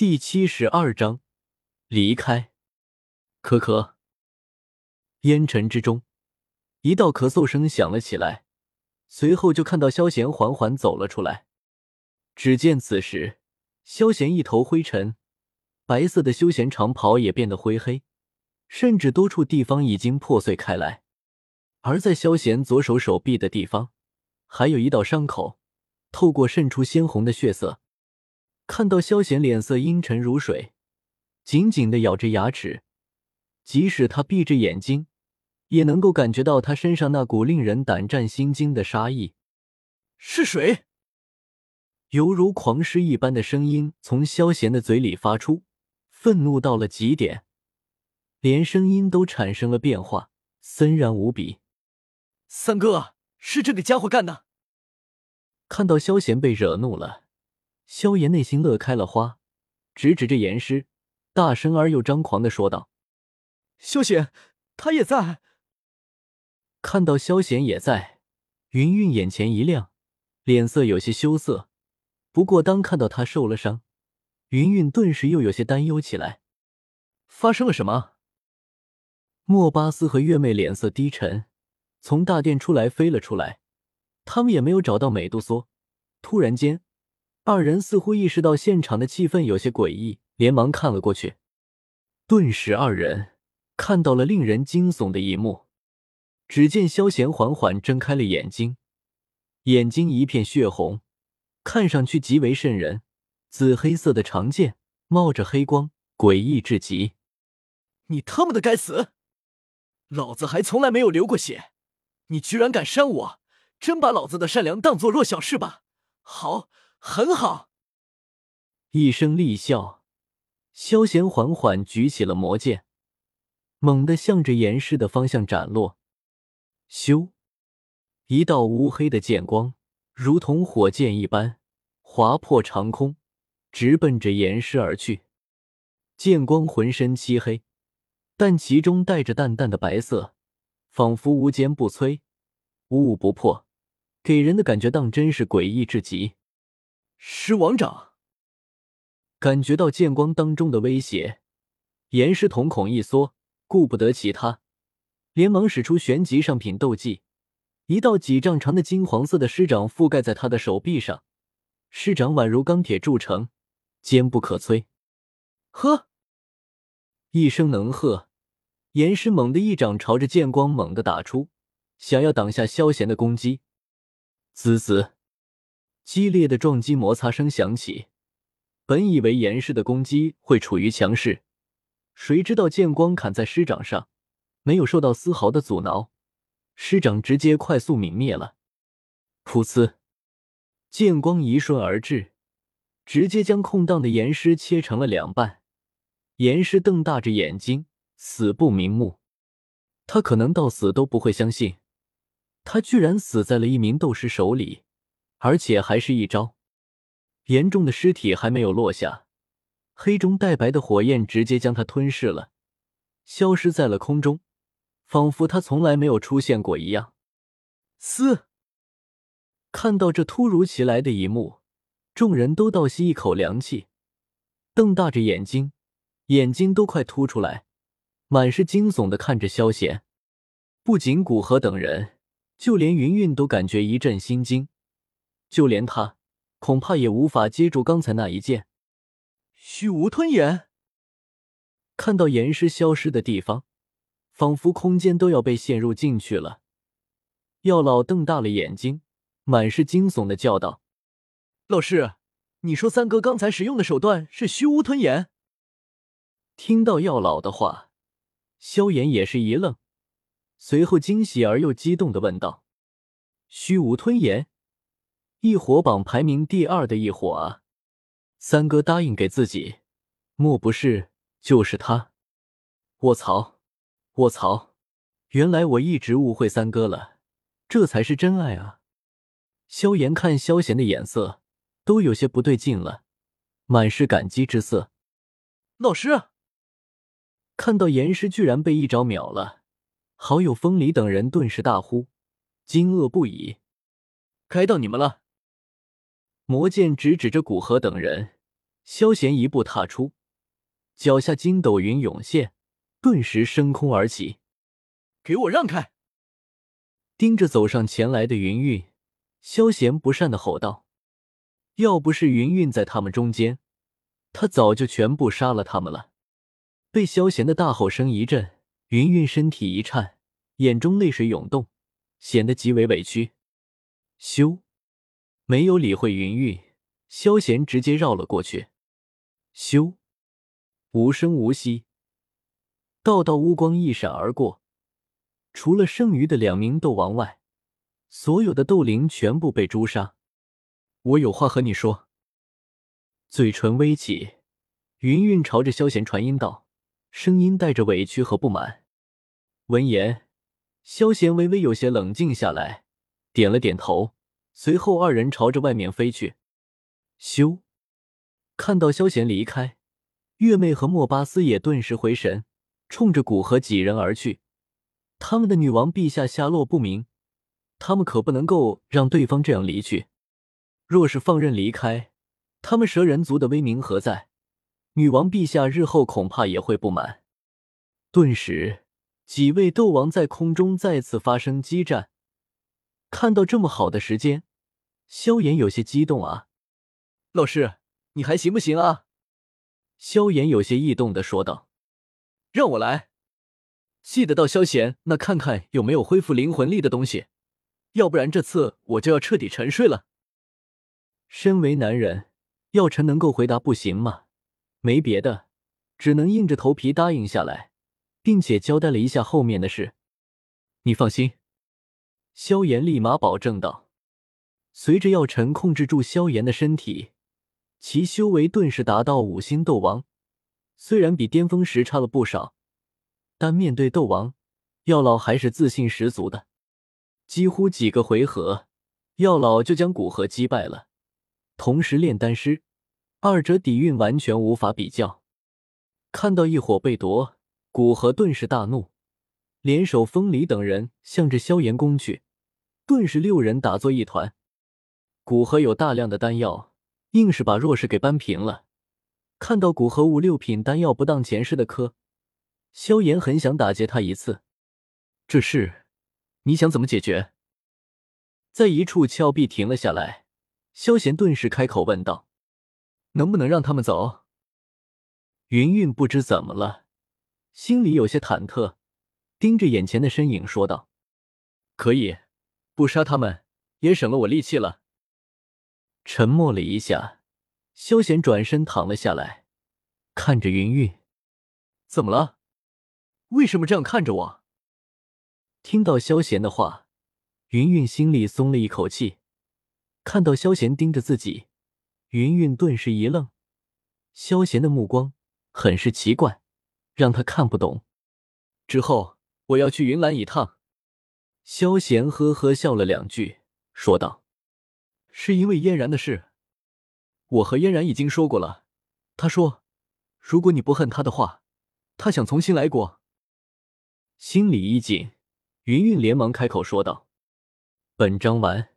第七十二章离开。咳咳，烟尘之中，一道咳嗽声响了起来，随后就看到萧贤缓缓走了出来。只见此时，萧贤一头灰尘，白色的休闲长袍也变得灰黑，甚至多处地方已经破碎开来。而在萧贤左手手臂的地方，还有一道伤口，透过渗出鲜红的血色。看到萧贤脸色阴沉如水，紧紧的咬着牙齿，即使他闭着眼睛，也能够感觉到他身上那股令人胆战心惊的杀意。是谁？犹如狂狮一般的声音从萧贤的嘴里发出，愤怒到了极点，连声音都产生了变化，森然无比。三哥，是这个家伙干的！看到萧贤被惹怒了。萧炎内心乐开了花，直指着严师，大声而又张狂的说道：“萧贤，他也在。”看到萧贤也在，云云眼前一亮，脸色有些羞涩。不过当看到他受了伤，云云顿时又有些担忧起来。发生了什么？莫巴斯和月妹脸色低沉，从大殿出来飞了出来，他们也没有找到美杜莎。突然间。二人似乎意识到现场的气氛有些诡异，连忙看了过去。顿时，二人看到了令人惊悚的一幕。只见萧贤缓缓睁开了眼睛，眼睛一片血红，看上去极为瘆人。紫黑色的长剑冒着黑光，诡异至极。你他妈的该死！老子还从来没有流过血，你居然敢伤我，真把老子的善良当做弱小是吧？好。很好，一声厉笑，萧贤缓缓举起了魔剑，猛地向着严师的方向斩落。咻！一道乌黑的剑光，如同火箭一般划破长空，直奔着严师而去。剑光浑身漆黑，但其中带着淡淡的白色，仿佛无坚不摧，无物不破，给人的感觉当真是诡异至极。狮王掌，感觉到剑光当中的威胁，严师瞳孔一缩，顾不得其他，连忙使出玄级上品斗技，一道几丈长的金黄色的狮掌覆盖在他的手臂上，狮掌宛如钢铁铸成，坚不可摧。呵，一声能喝，严师猛地一掌朝着剑光猛地打出，想要挡下萧贤的攻击。滋滋。激烈的撞击摩擦声响起，本以为严氏的攻击会处于强势，谁知道剑光砍在师掌上，没有受到丝毫的阻挠，师掌直接快速泯灭了。噗呲，剑光一瞬而至，直接将空荡的严师切成了两半。严师瞪大着眼睛，死不瞑目。他可能到死都不会相信，他居然死在了一名斗师手里。而且还是一招，严重的尸体还没有落下，黑中带白的火焰直接将他吞噬了，消失在了空中，仿佛他从来没有出现过一样。嘶！看到这突如其来的一幕，众人都倒吸一口凉气，瞪大着眼睛，眼睛都快凸出来，满是惊悚的看着萧贤。不仅古河等人，就连云云都感觉一阵心惊。就连他，恐怕也无法接住刚才那一剑。虚无吞炎，看到岩石消失的地方，仿佛空间都要被陷入进去了。药老瞪大了眼睛，满是惊悚的叫道：“老师，你说三哥刚才使用的手段是虚无吞炎？”听到药老的话，萧炎也是一愣，随后惊喜而又激动的问道：“虚无吞炎？”异火榜排名第二的异火啊！三哥答应给自己，莫不是就是他？卧槽！卧槽！原来我一直误会三哥了，这才是真爱啊！萧炎看萧贤的眼色都有些不对劲了，满是感激之色。老师看到严师居然被一招秒了，好友风离等人顿时大呼，惊愕不已。该到你们了。魔剑直指着古河等人，萧贤一步踏出，脚下筋斗云涌现，顿时升空而起。给我让开！盯着走上前来的云韵，萧贤不善的吼道：“要不是云韵在他们中间，他早就全部杀了他们了。”被萧贤的大吼声一震，云韵身体一颤，眼中泪水涌动，显得极为委屈。咻，没有理会云韵，萧贤直接绕了过去。咻，无声无息，道道乌光一闪而过。除了剩余的两名斗王外，所有的斗灵全部被诛杀。我有话和你说。嘴唇微起，云韵朝着萧贤传音道，声音带着委屈和不满。闻言，萧贤微微有些冷静下来，点了点头。随后，二人朝着外面飞去。咻！看到萧贤离开，月妹和莫巴斯也顿时回神，冲着古河几人而去。他们的女王陛下下落不明，他们可不能够让对方这样离去。若是放任离开，他们蛇人族的威名何在？女王陛下日后恐怕也会不满。顿时，几位斗王在空中再次发生激战。看到这么好的时间，萧炎有些激动啊！老师，你还行不行啊？萧炎有些异动的说道：“让我来。”记得到萧炎那看看有没有恢复灵魂力的东西，要不然这次我就要彻底沉睡了。身为男人，药尘能够回答不行吗？没别的，只能硬着头皮答应下来，并且交代了一下后面的事。你放心，萧炎立马保证道。随着药尘控制住萧炎的身体，其修为顿时达到五星斗王，虽然比巅峰时差了不少。但面对斗王，药老还是自信十足的。几乎几个回合，药老就将古河击败了。同时，炼丹师二者底蕴完全无法比较。看到异火被夺，古河顿时大怒，联手风离等人向着萧炎攻去。顿时六人打作一团。古河有大量的丹药，硬是把弱势给扳平了。看到古河五六品丹药不当前世的磕。萧炎很想打劫他一次，这事你想怎么解决？在一处峭壁停了下来，萧炎顿时开口问道：“能不能让他们走？”云云不知怎么了，心里有些忐忑，盯着眼前的身影说道：“可以，不杀他们也省了我力气了。”沉默了一下，萧炎转身躺了下来，看着云云：“怎么了？”为什么这样看着我？听到萧贤的话，云云心里松了一口气。看到萧贤盯着自己，云云顿时一愣。萧贤的目光很是奇怪，让他看不懂。之后我要去云岚一趟。萧贤呵呵笑了两句，说道：“是因为嫣然的事。我和嫣然已经说过了，她说，如果你不恨她的话，她想重新来过。”心里一紧，云云连忙开口说道：“本章完。”